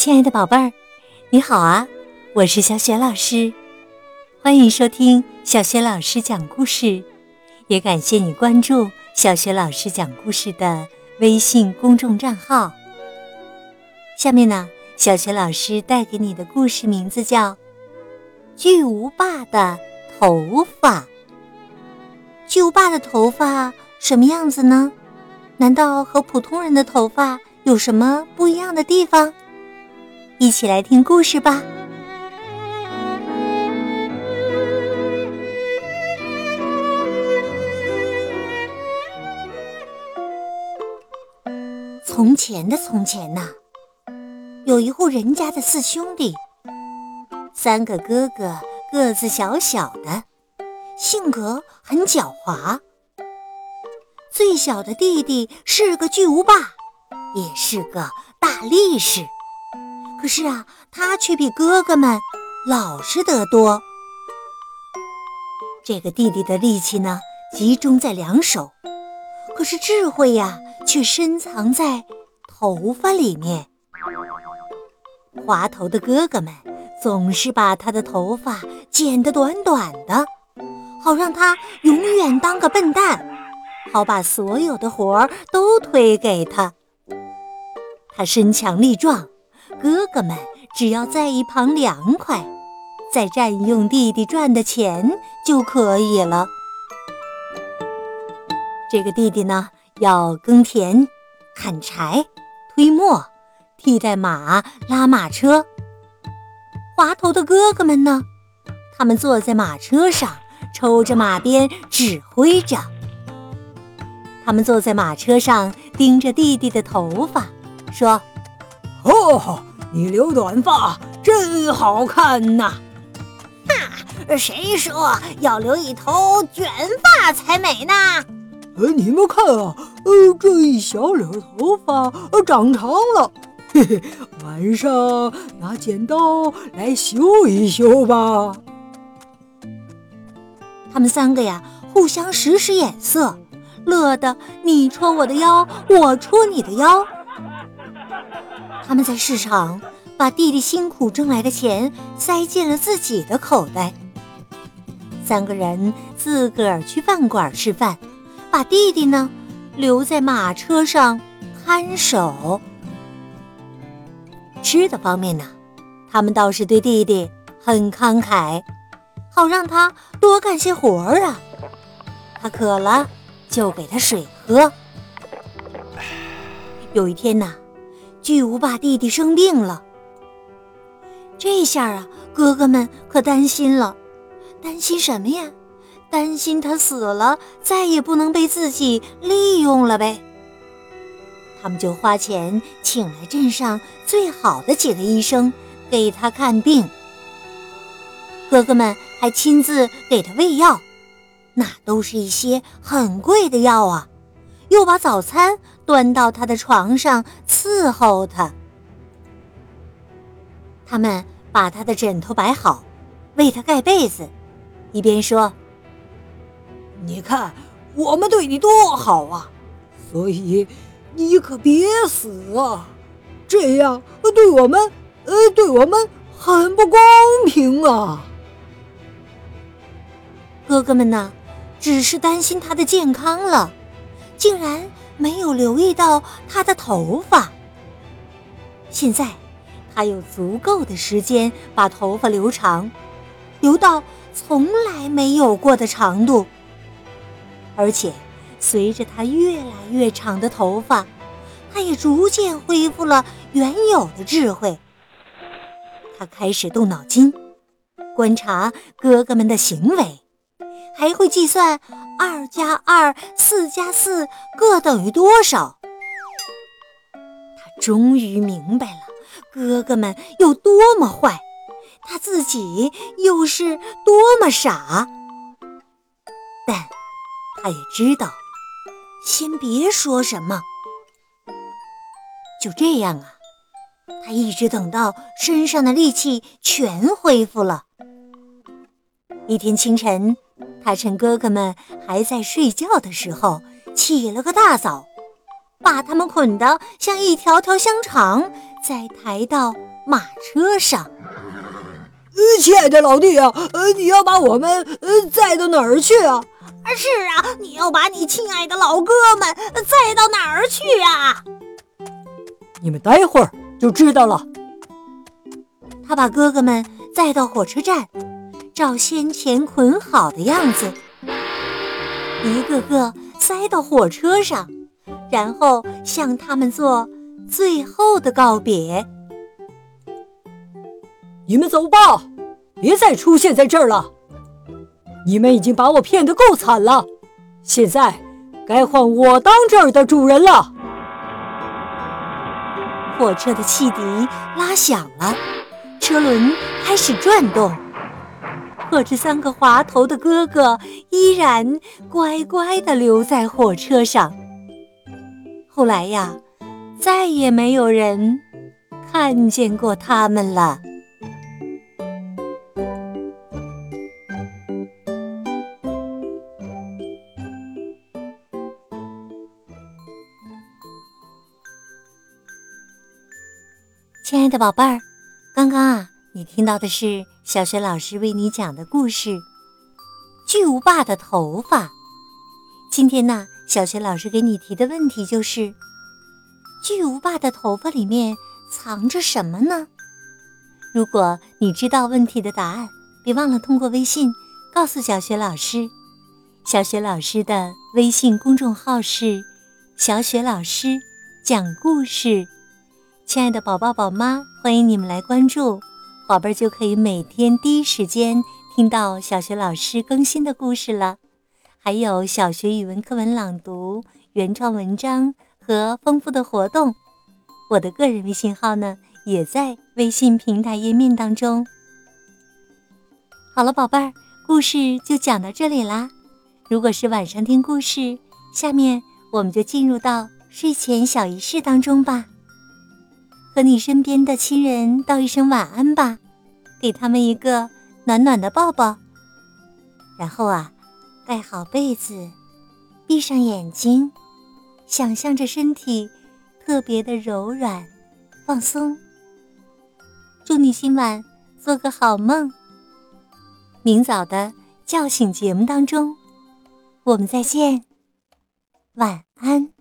亲爱的宝贝儿，你好啊！我是小雪老师，欢迎收听小雪老师讲故事，也感谢你关注小雪老师讲故事的微信公众账号。下面呢，小雪老师带给你的故事名字叫《巨无霸的头发》。巨无霸的头发什么样子呢？难道和普通人的头发有什么不一样的地方？一起来听故事吧。从前的从前呐，有一户人家的四兄弟，三个哥哥个子小小的，性格很狡猾。最小的弟弟是个巨无霸，也是个大力士。可是啊，他却比哥哥们老实得多。这个弟弟的力气呢，集中在两手，可是智慧呀，却深藏在头发里面。滑头的哥哥们总是把他的头发剪得短短的，好让他永远当个笨蛋，好把所有的活儿都推给他。他身强力壮。哥哥们只要在一旁凉快，再占用弟弟赚的钱就可以了。这个弟弟呢，要耕田、砍柴、推磨、替代马、拉马车。滑头的哥哥们呢，他们坐在马车上，抽着马鞭，指挥着。他们坐在马车上，盯着弟弟的头发，说。哦，你留短发真好看呐！哈，谁说要留一头卷发才美呢？呃，你们看啊，呃，这一小绺头发呃长长了，嘿嘿，晚上拿剪刀来修一修吧。他们三个呀，互相使使眼色，乐得你戳我的腰，我戳你的腰。他们在市场把弟弟辛苦挣来的钱塞进了自己的口袋。三个人自个儿去饭馆吃饭，把弟弟呢留在马车上看守。吃的方面呢，他们倒是对弟弟很慷慨，好让他多干些活儿啊。他渴了就给他水喝。有一天呢。巨无霸弟弟生病了，这下啊，哥哥们可担心了。担心什么呀？担心他死了，再也不能被自己利用了呗。他们就花钱请来镇上最好的几个医生给他看病。哥哥们还亲自给他喂药，那都是一些很贵的药啊。又把早餐端到他的床上伺候他。他们把他的枕头摆好，为他盖被子，一边说：“你看我们对你多好啊，所以你可别死啊，这样对我们，呃，对我们很不公平啊。”哥哥们呢，只是担心他的健康了。竟然没有留意到他的头发。现在，他有足够的时间把头发留长，留到从来没有过的长度。而且，随着他越来越长的头发，他也逐渐恢复了原有的智慧。他开始动脑筋，观察哥哥们的行为。还会计算二加二、四加四各等于多少？他终于明白了哥哥们有多么坏，他自己又是多么傻。但他也知道，先别说什么。就这样啊，他一直等到身上的力气全恢复了。一天清晨。他趁哥哥们还在睡觉的时候，起了个大早，把他们捆得像一条条香肠，再抬到马车上。呃，亲爱的老弟啊，呃，你要把我们呃载到哪儿去啊？是啊，你要把你亲爱的老哥们载到哪儿去啊？你们待会儿就知道了。他把哥哥们载到火车站，照先前捆好的样子，一个个塞到火车上，然后向他们做最后的告别。你们走吧，别再出现在这儿了。你们已经把我骗得够惨了，现在该换我当这儿的主人了。火车的汽笛拉响了，车轮开始转动。可这三个滑头的哥哥依然乖乖地留在火车上。后来呀，再也没有人看见过他们了。亲爱的宝贝儿，刚刚啊，你听到的是小学老师为你讲的故事《巨无霸的头发》。今天呢，小学老师给你提的问题就是：巨无霸的头发里面藏着什么呢？如果你知道问题的答案，别忘了通过微信告诉小学老师。小学老师的微信公众号是“小雪老师讲故事”。亲爱的宝宝、宝妈，欢迎你们来关注，宝贝儿就可以每天第一时间听到小学老师更新的故事了。还有小学语文课文朗读、原创文章和丰富的活动。我的个人微信号呢，也在微信平台页面当中。好了，宝贝儿，故事就讲到这里啦。如果是晚上听故事，下面我们就进入到睡前小仪式当中吧。和你身边的亲人道一声晚安吧，给他们一个暖暖的抱抱。然后啊，盖好被子，闭上眼睛，想象着身体特别的柔软、放松。祝你今晚做个好梦。明早的叫醒节目当中，我们再见，晚安。